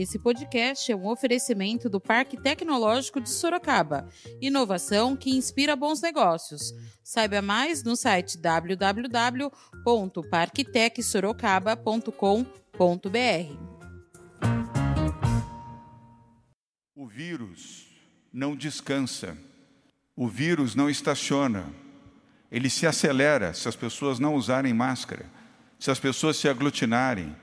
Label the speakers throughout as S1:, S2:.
S1: Esse podcast é um oferecimento do Parque Tecnológico de Sorocaba. Inovação que inspira bons negócios. Saiba mais no site www.parktecsorocaba.com.br.
S2: O vírus não descansa. O vírus não estaciona. Ele se acelera se as pessoas não usarem máscara, se as pessoas se aglutinarem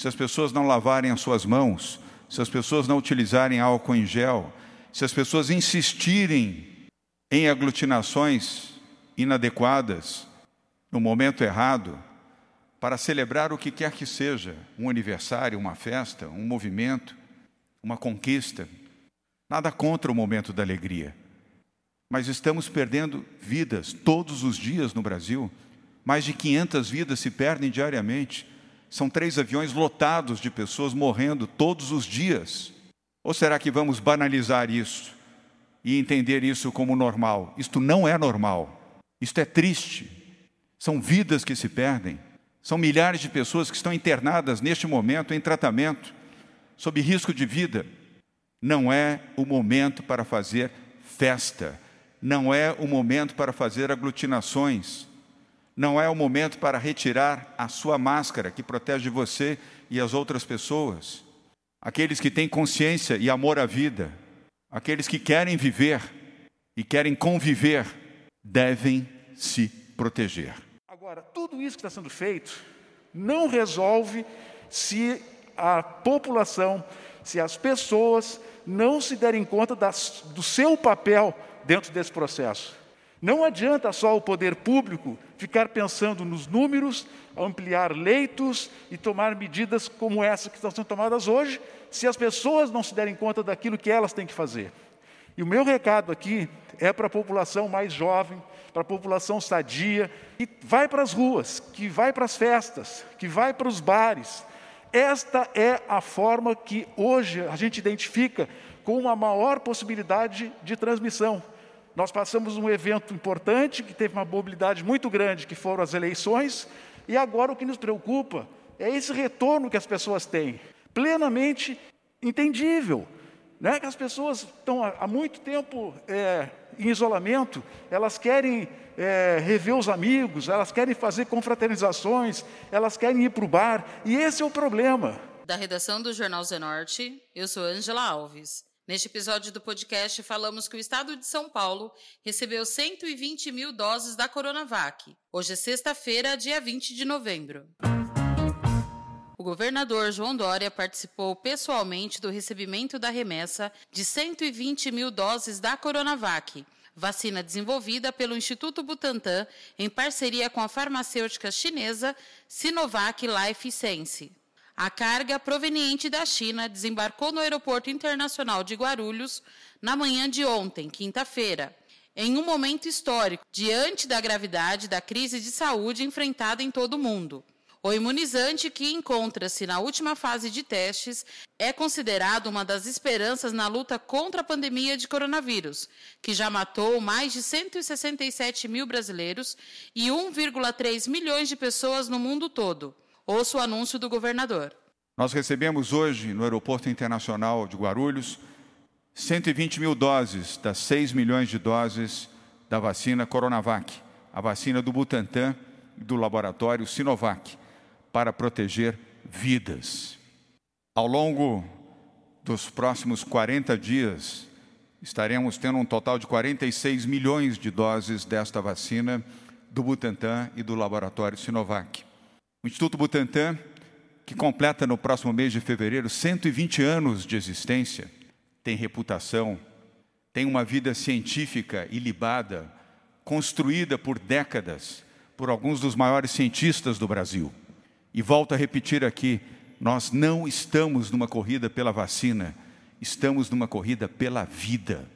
S2: se as pessoas não lavarem as suas mãos, se as pessoas não utilizarem álcool em gel, se as pessoas insistirem em aglutinações inadequadas, no momento errado, para celebrar o que quer que seja, um aniversário, uma festa, um movimento, uma conquista. Nada contra o momento da alegria. Mas estamos perdendo vidas todos os dias no Brasil. Mais de 500 vidas se perdem diariamente. São três aviões lotados de pessoas morrendo todos os dias. Ou será que vamos banalizar isso e entender isso como normal? Isto não é normal. Isto é triste. São vidas que se perdem. São milhares de pessoas que estão internadas neste momento em tratamento, sob risco de vida. Não é o momento para fazer festa. Não é o momento para fazer aglutinações não é o momento para retirar a sua máscara que protege você e as outras pessoas. Aqueles que têm consciência e amor à vida, aqueles que querem viver e querem conviver, devem se proteger.
S3: Agora, tudo isso que está sendo feito não resolve se a população, se as pessoas não se derem conta das, do seu papel dentro desse processo. Não adianta só o poder público ficar pensando nos números, ampliar leitos e tomar medidas como essa que estão sendo tomadas hoje, se as pessoas não se derem conta daquilo que elas têm que fazer. E o meu recado aqui é para a população mais jovem, para a população sadia, que vai para as ruas, que vai para as festas, que vai para os bares. Esta é a forma que hoje a gente identifica com uma maior possibilidade de transmissão. Nós passamos um evento importante que teve uma mobilidade muito grande, que foram as eleições, e agora o que nos preocupa é esse retorno que as pessoas têm, plenamente entendível. Né? Que as pessoas estão há muito tempo é, em isolamento, elas querem é, rever os amigos, elas querem fazer confraternizações, elas querem ir para o bar, e esse é o problema.
S1: Da redação do Jornal Zenorte, eu sou Angela Alves. Neste episódio do podcast, falamos que o estado de São Paulo recebeu 120 mil doses da Coronavac. Hoje é sexta-feira, dia 20 de novembro. O governador João Dória participou pessoalmente do recebimento da remessa de 120 mil doses da Coronavac, vacina desenvolvida pelo Instituto Butantan em parceria com a farmacêutica chinesa Sinovac Life Science. A carga proveniente da China desembarcou no Aeroporto Internacional de Guarulhos na manhã de ontem, quinta-feira, em um momento histórico, diante da gravidade da crise de saúde enfrentada em todo o mundo. O imunizante, que encontra-se na última fase de testes, é considerado uma das esperanças na luta contra a pandemia de coronavírus, que já matou mais de 167 mil brasileiros e 1,3 milhões de pessoas no mundo todo. Ouça o anúncio do governador.
S2: Nós recebemos hoje no Aeroporto Internacional de Guarulhos 120 mil doses das 6 milhões de doses da vacina Coronavac, a vacina do Butantan e do laboratório Sinovac, para proteger vidas. Ao longo dos próximos 40 dias, estaremos tendo um total de 46 milhões de doses desta vacina do Butantan e do laboratório Sinovac. O Instituto Butantan, que completa no próximo mês de fevereiro 120 anos de existência, tem reputação, tem uma vida científica ilibada, construída por décadas por alguns dos maiores cientistas do Brasil. E volto a repetir aqui: nós não estamos numa corrida pela vacina, estamos numa corrida pela vida.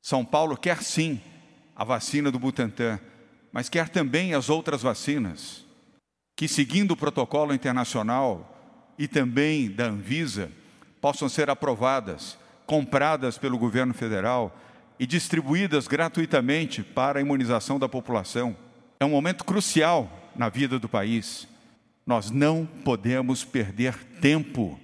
S2: São Paulo quer sim a vacina do Butantan, mas quer também as outras vacinas que, seguindo o protocolo internacional e também da Anvisa, possam ser aprovadas, compradas pelo governo federal e distribuídas gratuitamente para a imunização da população. É um momento crucial na vida do país. Nós não podemos perder tempo.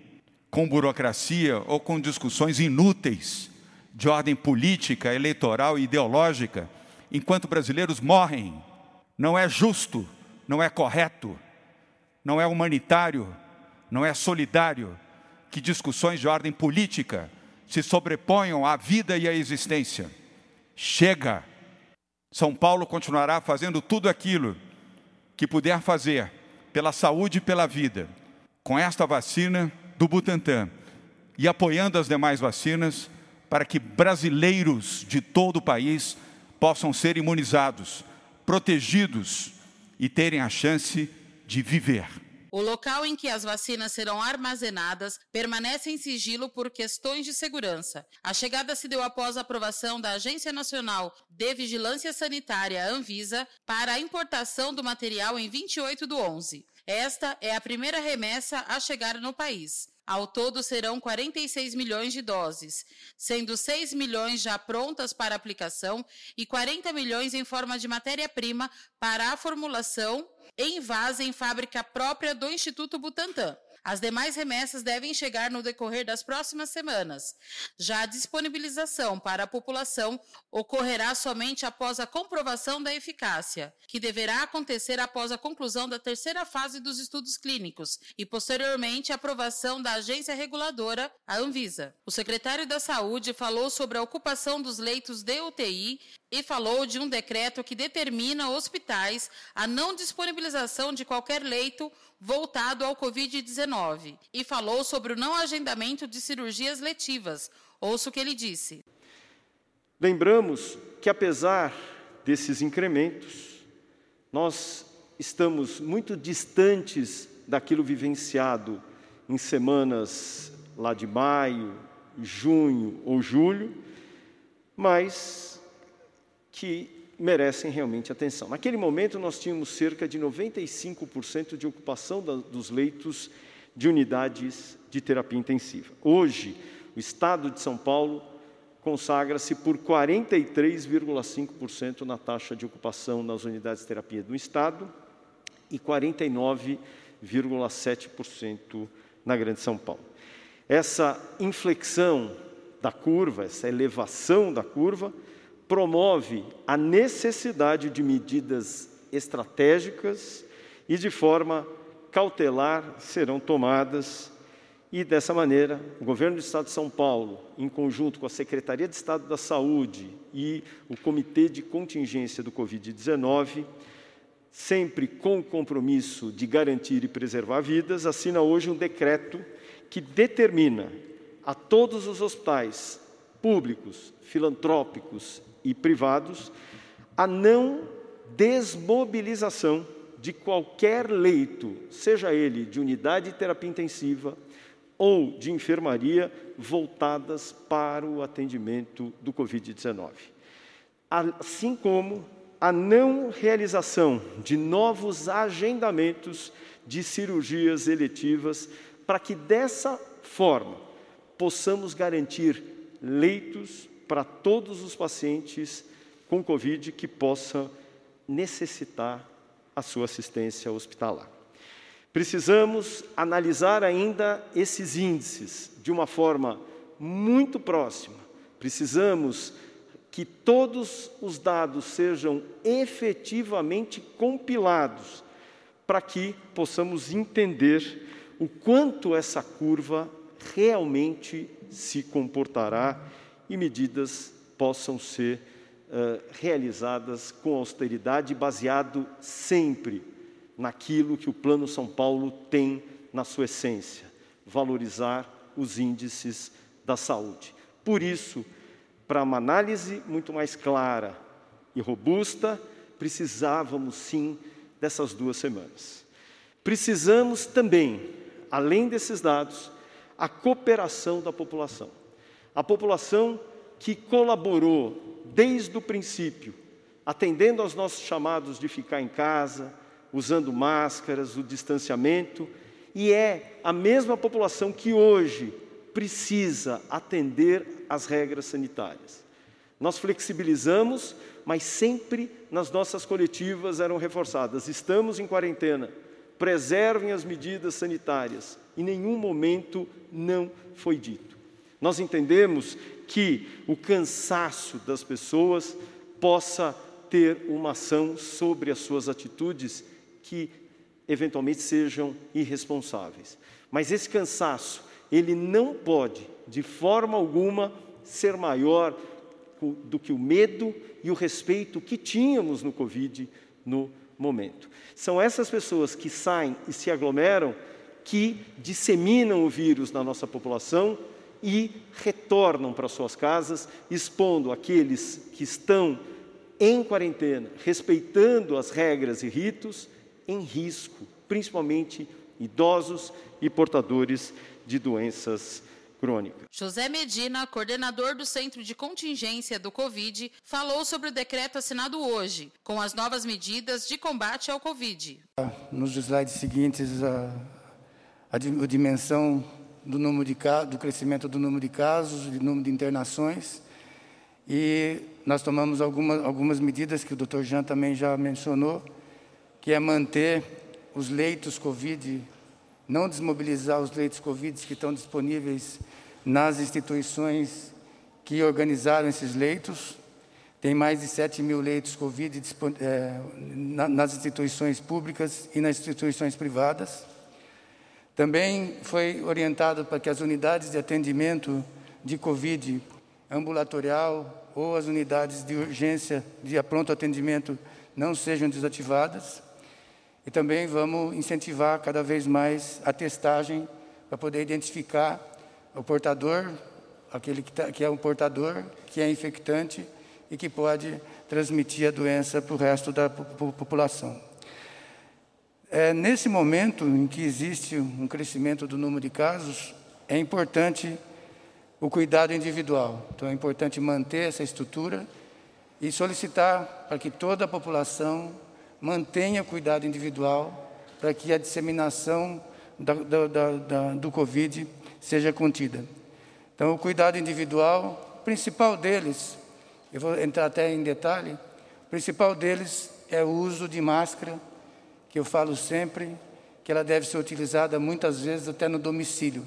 S2: com burocracia ou com discussões inúteis de ordem política, eleitoral e ideológica, enquanto brasileiros morrem. Não é justo, não é correto, não é humanitário, não é solidário que discussões de ordem política se sobreponham à vida e à existência. Chega! São Paulo continuará fazendo tudo aquilo que puder fazer pela saúde e pela vida, com esta vacina do Butantan e apoiando as demais vacinas para que brasileiros de todo o país possam ser imunizados, protegidos e terem a chance de viver.
S1: O local em que as vacinas serão armazenadas permanece em sigilo por questões de segurança. A chegada se deu após a aprovação da Agência Nacional de Vigilância Sanitária, Anvisa, para a importação do material em 28 do 11. Esta é a primeira remessa a chegar no país. Ao todo serão 46 milhões de doses, sendo 6 milhões já prontas para aplicação e 40 milhões em forma de matéria-prima para a formulação em vase em fábrica própria do Instituto Butantan. As demais remessas devem chegar no decorrer das próximas semanas. Já a disponibilização para a população ocorrerá somente após a comprovação da eficácia, que deverá acontecer após a conclusão da terceira fase dos estudos clínicos e posteriormente a aprovação da agência reguladora, a Anvisa. O secretário da Saúde falou sobre a ocupação dos leitos de UTI e falou de um decreto que determina hospitais a não disponibilização de qualquer leito voltado ao Covid-19 e falou sobre o não agendamento de cirurgias letivas. Ouça o que ele disse.
S4: Lembramos que, apesar desses incrementos, nós estamos muito distantes daquilo vivenciado em semanas lá de maio, junho ou julho, mas que merecem realmente atenção. Naquele momento, nós tínhamos cerca de 95% de ocupação da, dos leitos de unidades de terapia intensiva. Hoje, o Estado de São Paulo consagra-se por 43,5% na taxa de ocupação nas unidades de terapia do Estado e 49,7% na Grande São Paulo. Essa inflexão da curva, essa elevação da curva, promove a necessidade de medidas estratégicas e de forma cautelar serão tomadas. E dessa maneira, o governo do Estado de São Paulo, em conjunto com a Secretaria de Estado da Saúde e o Comitê de Contingência do Covid-19, sempre com o compromisso de garantir e preservar vidas, assina hoje um decreto que determina a todos os hospitais públicos, filantrópicos e privados a não desmobilização de qualquer leito, seja ele de unidade de terapia intensiva ou de enfermaria, voltadas para o atendimento do Covid-19. Assim como a não realização de novos agendamentos de cirurgias eletivas, para que dessa forma possamos garantir leitos para todos os pacientes com Covid que possam necessitar a sua assistência hospitalar. Precisamos analisar ainda esses índices de uma forma muito próxima. Precisamos que todos os dados sejam efetivamente compilados para que possamos entender o quanto essa curva realmente se comportará e medidas possam ser uh, realizadas com austeridade, baseado sempre naquilo que o Plano São Paulo tem na sua essência: valorizar os índices da saúde. Por isso, para uma análise muito mais clara e robusta, precisávamos sim dessas duas semanas. Precisamos também, além desses dados, a cooperação da população a população que colaborou desde o princípio, atendendo aos nossos chamados de ficar em casa, usando máscaras, o distanciamento, e é a mesma população que hoje precisa atender às regras sanitárias. Nós flexibilizamos, mas sempre nas nossas coletivas eram reforçadas: estamos em quarentena, preservem as medidas sanitárias. Em nenhum momento não foi dito. Nós entendemos que o cansaço das pessoas possa ter uma ação sobre as suas atitudes que eventualmente sejam irresponsáveis. Mas esse cansaço, ele não pode, de forma alguma, ser maior do que o medo e o respeito que tínhamos no Covid no momento. São essas pessoas que saem e se aglomeram que disseminam o vírus na nossa população e retornam para suas casas, expondo aqueles que estão em quarentena, respeitando as regras e ritos, em risco, principalmente idosos e portadores de doenças crônicas.
S1: José Medina, coordenador do Centro de Contingência do Covid, falou sobre o decreto assinado hoje, com as novas medidas de combate ao Covid.
S5: Nos slides seguintes, a, a, a dimensão do, número de, do crescimento do número de casos, do número de internações, e nós tomamos algumas, algumas medidas que o Dr. Jean também já mencionou, que é manter os leitos Covid, não desmobilizar os leitos Covid que estão disponíveis nas instituições que organizaram esses leitos. Tem mais de 7 mil leitos Covid é, nas instituições públicas e nas instituições privadas. Também foi orientado para que as unidades de atendimento de Covid ambulatorial ou as unidades de urgência de pronto atendimento não sejam desativadas. E também vamos incentivar cada vez mais a testagem para poder identificar o portador, aquele que, tá, que é um portador, que é infectante e que pode transmitir a doença para o resto da população. É, nesse momento em que existe um crescimento do número de casos, é importante o cuidado individual. Então é importante manter essa estrutura e solicitar para que toda a população mantenha cuidado individual para que a disseminação da, da, da, do Covid seja contida. Então, o cuidado individual, o principal deles, eu vou entrar até em detalhe, o principal deles é o uso de máscara, que eu falo sempre, que ela deve ser utilizada muitas vezes até no domicílio.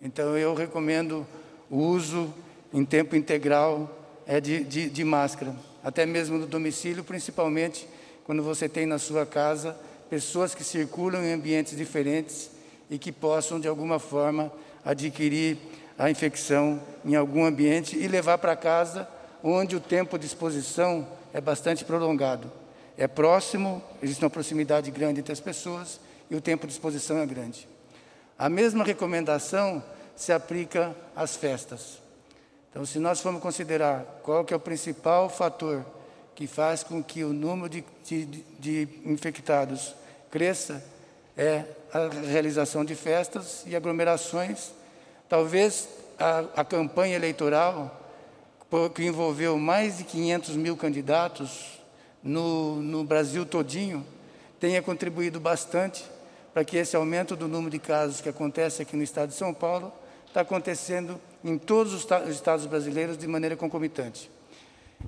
S5: Então, eu recomendo o uso em tempo integral é de, de, de máscara, até mesmo no domicílio, principalmente quando você tem na sua casa pessoas que circulam em ambientes diferentes e que possam, de alguma forma, adquirir a infecção em algum ambiente e levar para casa, onde o tempo de exposição é bastante prolongado. É próximo, existe uma proximidade grande entre as pessoas e o tempo de exposição é grande. A mesma recomendação se aplica às festas. Então, se nós formos considerar qual que é o principal fator que faz com que o número de, de, de infectados cresça, é a realização de festas e aglomerações. Talvez a, a campanha eleitoral, que envolveu mais de 500 mil candidatos no, no Brasil todinho, tenha contribuído bastante para que esse aumento do número de casos que acontece aqui no estado de São Paulo está acontecendo em todos os estados brasileiros de maneira concomitante.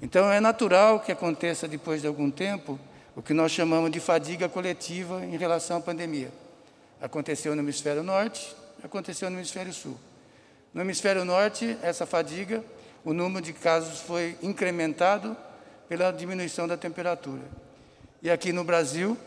S5: Então, é natural que aconteça, depois de algum tempo, o que nós chamamos de fadiga coletiva em relação à pandemia. Aconteceu no hemisfério norte, aconteceu no hemisfério sul. No hemisfério norte, essa fadiga, o número de casos foi incrementado pela diminuição da temperatura. E aqui no Brasil,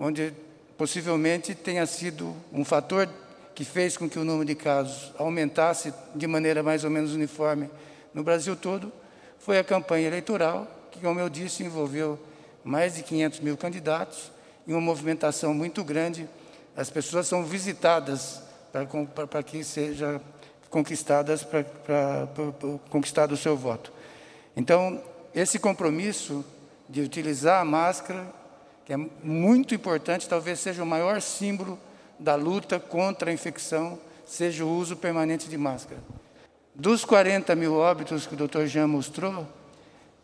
S5: onde possivelmente tenha sido um fator que fez com que o número de casos aumentasse de maneira mais ou menos uniforme no Brasil todo, foi a campanha eleitoral, que, como eu disse, envolveu mais de 500 mil candidatos e uma movimentação muito grande. As pessoas são visitadas para, para que seja conquistadas para, para, para o seu voto. Então, esse compromisso de utilizar a máscara, que é muito importante, talvez seja o maior símbolo da luta contra a infecção seja o uso permanente de máscara. Dos 40 mil óbitos que o Dr. Jean mostrou,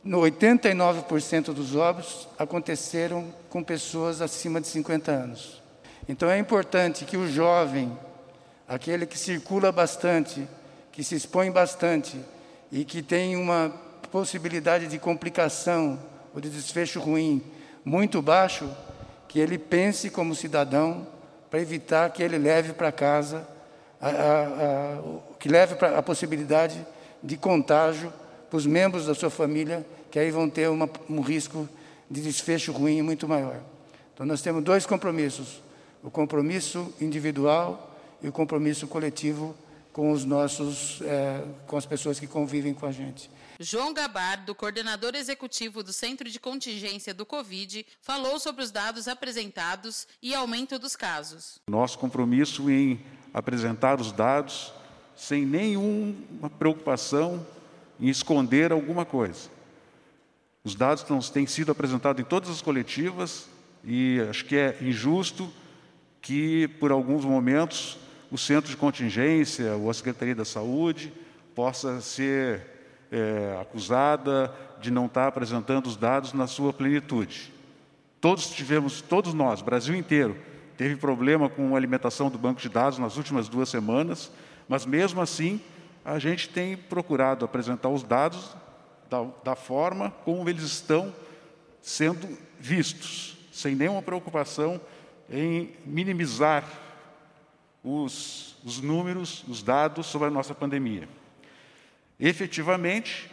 S5: 89% dos óbitos aconteceram com pessoas acima de 50 anos. Então é importante que o jovem, aquele que circula bastante, que se expõe bastante e que tem uma possibilidade de complicação ou de desfecho ruim muito baixo, que ele pense como cidadão para evitar que ele leve para casa, a, a, a, que leve para a possibilidade de contágio para os membros da sua família, que aí vão ter uma, um risco de desfecho ruim muito maior. Então, nós temos dois compromissos: o compromisso individual e o compromisso coletivo com os nossos, é, com as pessoas que convivem com a gente.
S1: João Gabar, do coordenador executivo do Centro de Contingência do Covid, falou sobre os dados apresentados e aumento dos casos.
S3: Nosso compromisso em apresentar os dados sem nenhuma preocupação em esconder alguma coisa. Os dados não têm sido apresentados em todas as coletivas e acho que é injusto que, por alguns momentos, o centro de contingência ou a Secretaria da Saúde possa ser é, acusada de não estar apresentando os dados na sua plenitude. Todos tivemos, todos nós, Brasil inteiro, teve problema com a alimentação do banco de dados nas últimas duas semanas, mas mesmo assim a gente tem procurado apresentar os dados da, da forma como eles estão sendo vistos, sem nenhuma preocupação em minimizar os, os números, os dados sobre a nossa pandemia. Efetivamente,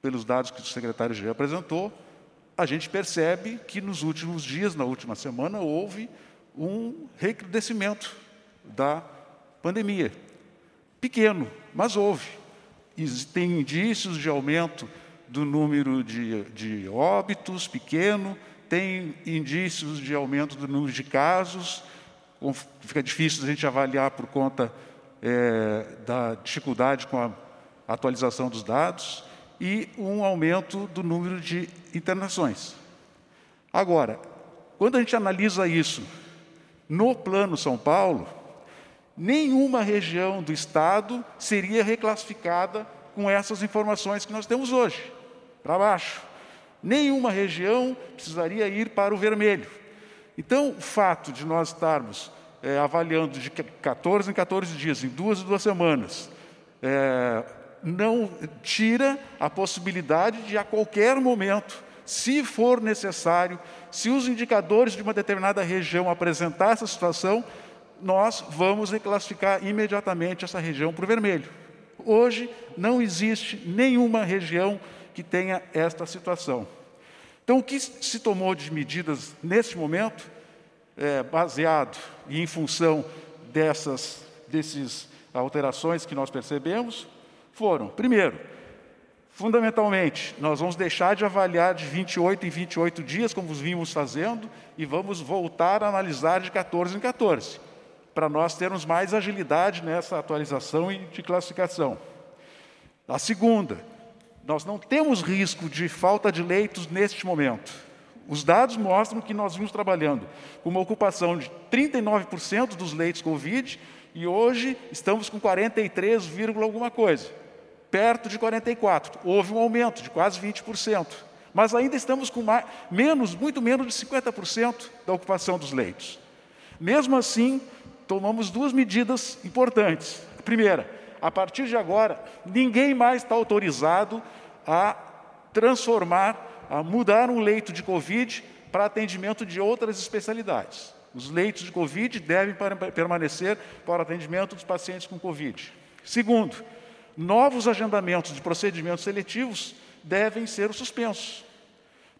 S3: pelos dados que o secretário já apresentou, a gente percebe que nos últimos dias, na última semana, houve um recrudescimento da pandemia. Pequeno, mas houve. Tem indícios de aumento do número de, de óbitos, pequeno, tem indícios de aumento do número de casos, fica difícil a gente avaliar por conta é, da dificuldade com a atualização dos dados e um aumento do número de internações. Agora, quando a gente analisa isso no Plano São Paulo, nenhuma região do estado seria reclassificada com essas informações que nós temos hoje, para baixo. Nenhuma região precisaria ir para o vermelho. Então, o fato de nós estarmos é, avaliando de 14 em 14 dias, em duas em duas semanas, é, não tira a possibilidade de, a qualquer momento, se for necessário, se os indicadores de uma determinada região apresentar essa situação, nós vamos reclassificar imediatamente essa região para o vermelho. Hoje não existe nenhuma região que tenha esta situação. Então, o que se tomou de medidas neste momento, é, baseado e em função dessas desses alterações que nós percebemos, foram, primeiro, fundamentalmente, nós vamos deixar de avaliar de 28 em 28 dias, como vimos fazendo, e vamos voltar a analisar de 14 em 14, para nós termos mais agilidade nessa atualização e de classificação. A segunda, nós não temos risco de falta de leitos neste momento. Os dados mostram que nós vimos trabalhando com uma ocupação de 39% dos leitos Covid e hoje estamos com 43, alguma coisa, perto de 44. Houve um aumento de quase 20%, mas ainda estamos com mais, menos, muito menos de 50% da ocupação dos leitos. Mesmo assim, tomamos duas medidas importantes. Primeira, a partir de agora, ninguém mais está autorizado a transformar, a mudar um leito de Covid para atendimento de outras especialidades. Os leitos de Covid devem permanecer para atendimento dos pacientes com Covid. Segundo, novos agendamentos de procedimentos seletivos devem ser suspensos.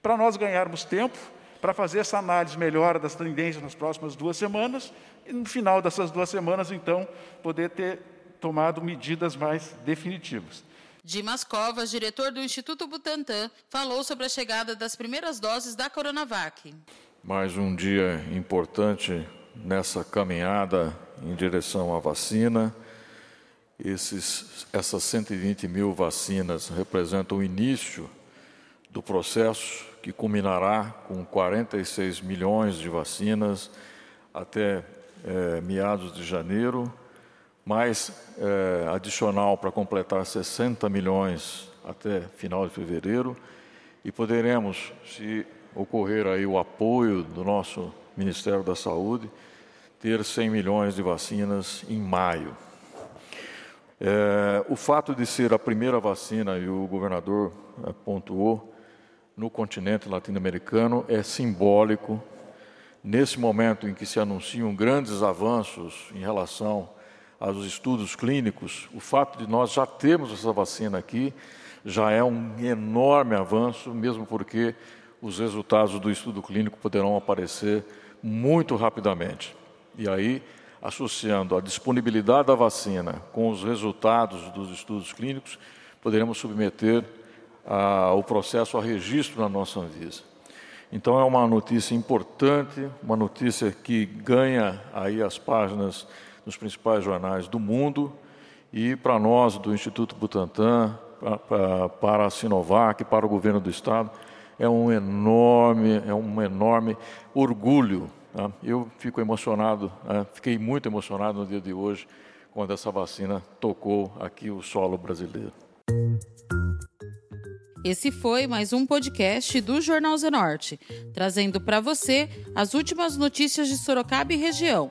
S3: Para nós ganharmos tempo, para fazer essa análise melhor das tendências nas próximas duas semanas, e no final dessas duas semanas, então, poder ter tomado medidas mais definitivas.
S1: Dimas Covas, diretor do Instituto Butantan, falou sobre a chegada das primeiras doses da Coronavac.
S6: Mais um dia importante nessa caminhada em direção à vacina. Esses, essas 120 mil vacinas representam o início do processo que culminará com 46 milhões de vacinas até é, meados de janeiro mais é, adicional para completar 60 milhões até final de fevereiro e poderemos, se ocorrer aí o apoio do nosso Ministério da Saúde, ter 100 milhões de vacinas em maio. É, o fato de ser a primeira vacina, e o governador pontuou, no continente latino-americano é simbólico nesse momento em que se anunciam grandes avanços em relação aos estudos clínicos, o fato de nós já termos essa vacina aqui já é um enorme avanço, mesmo porque os resultados do estudo clínico poderão aparecer muito rapidamente. E aí, associando a disponibilidade da vacina com os resultados dos estudos clínicos, poderemos submeter a, o processo a registro na nossa Anvisa. Então é uma notícia importante, uma notícia que ganha aí as páginas nos principais jornais do mundo e para nós do Instituto Butantan, para, a Sinovac, para o governo do estado, é um enorme, é um enorme orgulho. Tá? Eu fico emocionado, né? fiquei muito emocionado no dia de hoje quando essa vacina tocou aqui o solo brasileiro.
S1: Esse foi mais um podcast do Jornal Zenorte, trazendo para você as últimas notícias de Sorocaba e região.